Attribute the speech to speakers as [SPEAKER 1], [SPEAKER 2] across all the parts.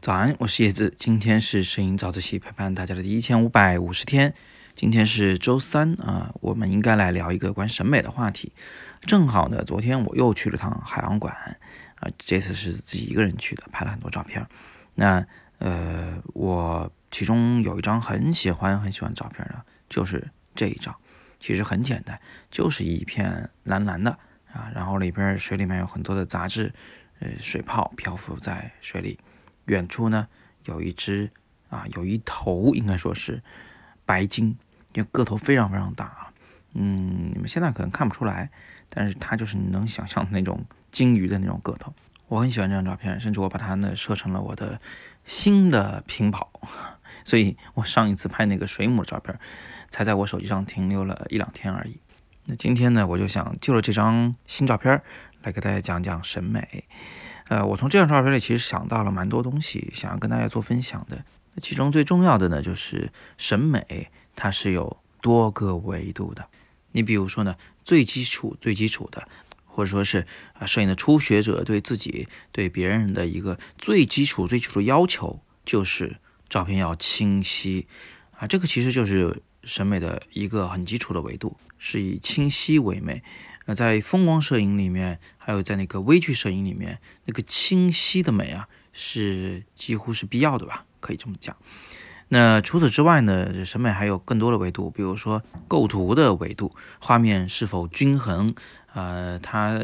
[SPEAKER 1] 早安，我是叶子，今天是摄影早自习陪伴大家的第一千五百五十天，今天是周三啊，我们应该来聊一个关于审美的话题。正好呢，昨天我又去了趟海洋馆啊，这次是自己一个人去的，拍了很多照片。那呃，我其中有一张很喜欢很喜欢照片的，就是这一张。其实很简单，就是一片蓝蓝的啊，然后里边水里面有很多的杂质，呃，水泡漂浮在水里。远处呢，有一只啊，有一头应该说是白鲸，因为个头非常非常大啊。嗯，你们现在可能看不出来，但是它就是你能想象的那种鲸鱼的那种个头。我很喜欢这张照片，甚至我把它呢设成了我的新的屏保。所以我上一次拍那个水母的照片，才在我手机上停留了一两天而已。那今天呢，我就想就着这张新照片来给大家讲讲审美。呃，我从这张照片里其实想到了蛮多东西，想要跟大家做分享的。其中最重要的呢，就是审美它是有多个维度的。你比如说呢，最基础、最基础的，或者说是啊，摄影的初学者对自己、对别人的一个最基础、最基础的要求，就是照片要清晰啊。这个其实就是审美的一个很基础的维度，是以清晰为美。那在风光摄影里面，还有在那个微距摄影里面，那个清晰的美啊，是几乎是必要的吧？可以这么讲。那除此之外呢，审美还有更多的维度，比如说构图的维度，画面是否均衡，呃，它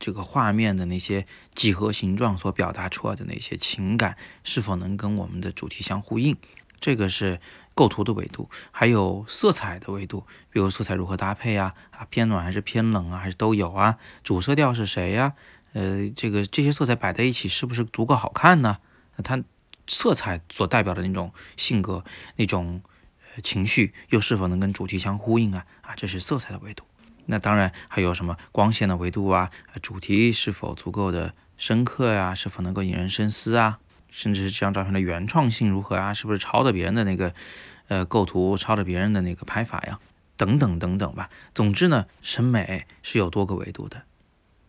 [SPEAKER 1] 这个画面的那些几何形状所表达出来的那些情感，是否能跟我们的主题相呼应？这个是。构图的维度，还有色彩的维度，比如色彩如何搭配啊，啊偏暖还是偏冷啊，还是都有啊？主色调是谁呀？呃，这个这些色彩摆在一起是不是足够好看呢？那它色彩所代表的那种性格、那种情绪，又是否能跟主题相呼应啊？啊，这是色彩的维度。那当然还有什么光线的维度啊？主题是否足够的深刻呀？是否能够引人深思啊？甚至是这张照片的原创性如何啊？是不是抄的别人的那个，呃，构图，抄的别人的那个拍法呀？等等等等吧。总之呢，审美是有多个维度的。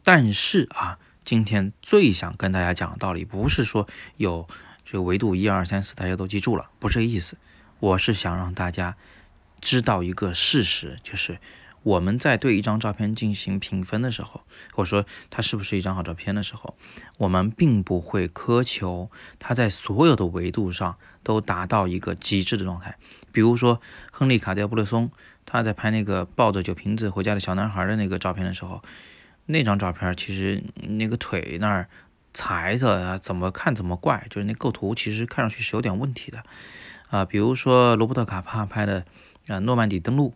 [SPEAKER 1] 但是啊，今天最想跟大家讲的道理，不是说有这个维度一二三四，大家都记住了，不是这个意思。我是想让大家知道一个事实，就是。我们在对一张照片进行评分的时候，或者说它是不是一张好照片的时候，我们并不会苛求它在所有的维度上都达到一个极致的状态。比如说，亨利·卡迪布勒松他在拍那个抱着酒瓶子回家的小男孩的那个照片的时候，那张照片其实那个腿那儿裁的怎么看怎么怪，就是那构图其实看上去是有点问题的啊。比如说罗伯特·卡帕拍的啊诺曼底登陆。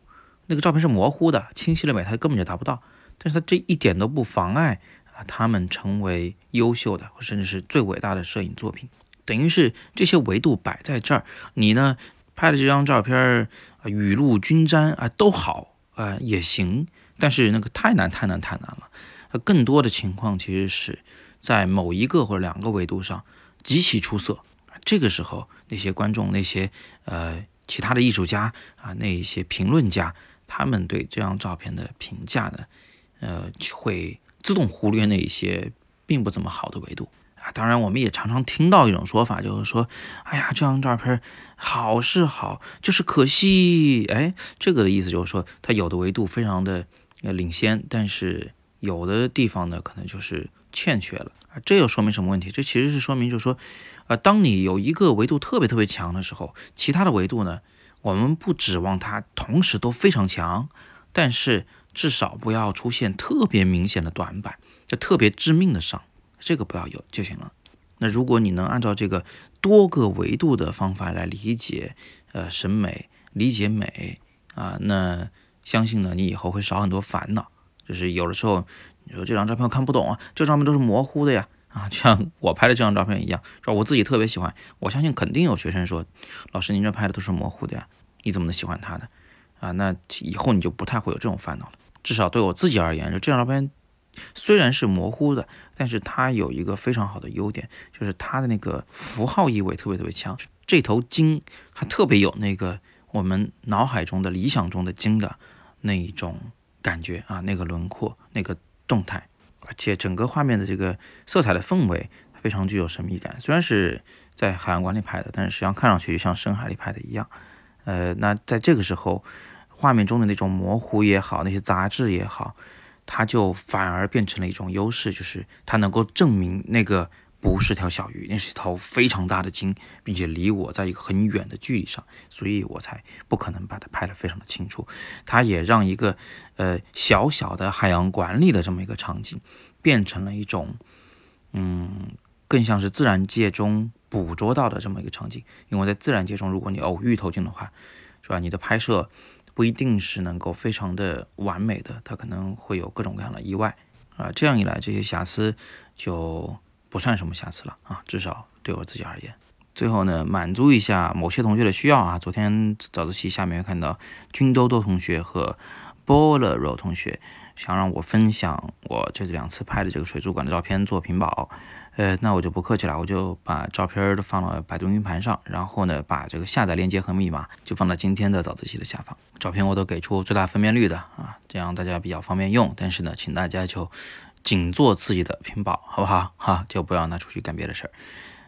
[SPEAKER 1] 那个照片是模糊的，清晰的美他根本就达不到，但是他这一点都不妨碍啊他们成为优秀的，甚至是最伟大的摄影作品。等于是这些维度摆在这儿，你呢拍的这张照片啊雨露均沾啊都好啊也行，但是那个太难太难太难了。更多的情况其实是在某一个或者两个维度上极其出色，这个时候那些观众那些呃其他的艺术家啊那一些评论家。他们对这张照片的评价呢，呃，会自动忽略那一些并不怎么好的维度啊。当然，我们也常常听到一种说法，就是说，哎呀，这张照片好是好，就是可惜，哎，这个的意思就是说，它有的维度非常的领先，但是有的地方呢，可能就是欠缺了啊。这又说明什么问题？这其实是说明，就是说，呃，当你有一个维度特别特别强的时候，其他的维度呢？我们不指望它同时都非常强，但是至少不要出现特别明显的短板，就特别致命的伤，这个不要有就行了。那如果你能按照这个多个维度的方法来理解，呃，审美理解美啊，那相信呢，你以后会少很多烦恼。就是有的时候你说这张照片我看不懂啊，这照片都是模糊的呀，啊，就像我拍的这张照片一样，说我自己特别喜欢，我相信肯定有学生说，老师您这拍的都是模糊的呀。你怎么能喜欢他的啊？那以后你就不太会有这种烦恼了。至少对我自己而言，就这张照片虽然是模糊的，但是它有一个非常好的优点，就是它的那个符号意味特别特别强。这头鲸它特别有那个我们脑海中的理想中的鲸的那一种感觉啊，那个轮廓，那个动态。而且整个画面的这个色彩的氛围非常具有神秘感。虽然是在海洋馆里拍的，但是实际上看上去就像深海里拍的一样。呃，那在这个时候，画面中的那种模糊也好，那些杂质也好，它就反而变成了一种优势，就是它能够证明那个不是条小鱼，那是一条非常大的鲸，并且离我在一个很远的距离上，所以我才不可能把它拍得非常的清楚。它也让一个呃小小的海洋馆里的这么一个场景，变成了一种嗯，更像是自然界中。捕捉到的这么一个场景，因为在自然界中，如果你偶遇头鲸的话，是吧？你的拍摄不一定是能够非常的完美的，它可能会有各种各样的意外啊。这样一来，这些瑕疵就不算什么瑕疵了啊，至少对我自己而言。最后呢，满足一下某些同学的需要啊，昨天早自习下面看到军兜兜同学和菠萝肉同学想让我分享我这两次拍的这个水族馆的照片做屏保。呃，那我就不客气了，我就把照片都放到百度云盘上，然后呢，把这个下载链接和密码就放到今天的早自习的下方。照片我都给出最大分辨率的啊，这样大家比较方便用。但是呢，请大家就仅做自己的屏保，好不好？哈，就不要拿出去干别的事儿。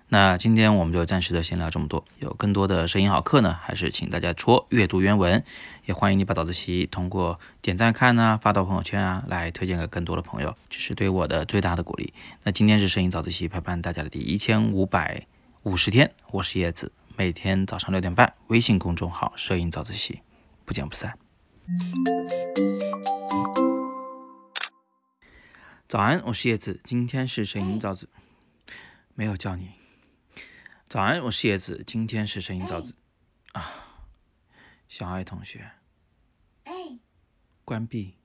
[SPEAKER 1] 那今天我们就暂时的先聊这么多。有更多的摄影好课呢，还是请大家戳阅读原文。也欢迎你把早自习通过点赞看啊，发到朋友圈啊，来推荐给更多的朋友，这是对我的最大的鼓励。那今天是摄影早自习陪伴大家的第一千五百五十天，我是叶子，每天早上六点半，微信公众号摄影早自习，不见不散。早安，我是叶子，今天是声音早字，没有叫你。早安，我是叶子。今天是声音早字啊，小爱同学，关闭。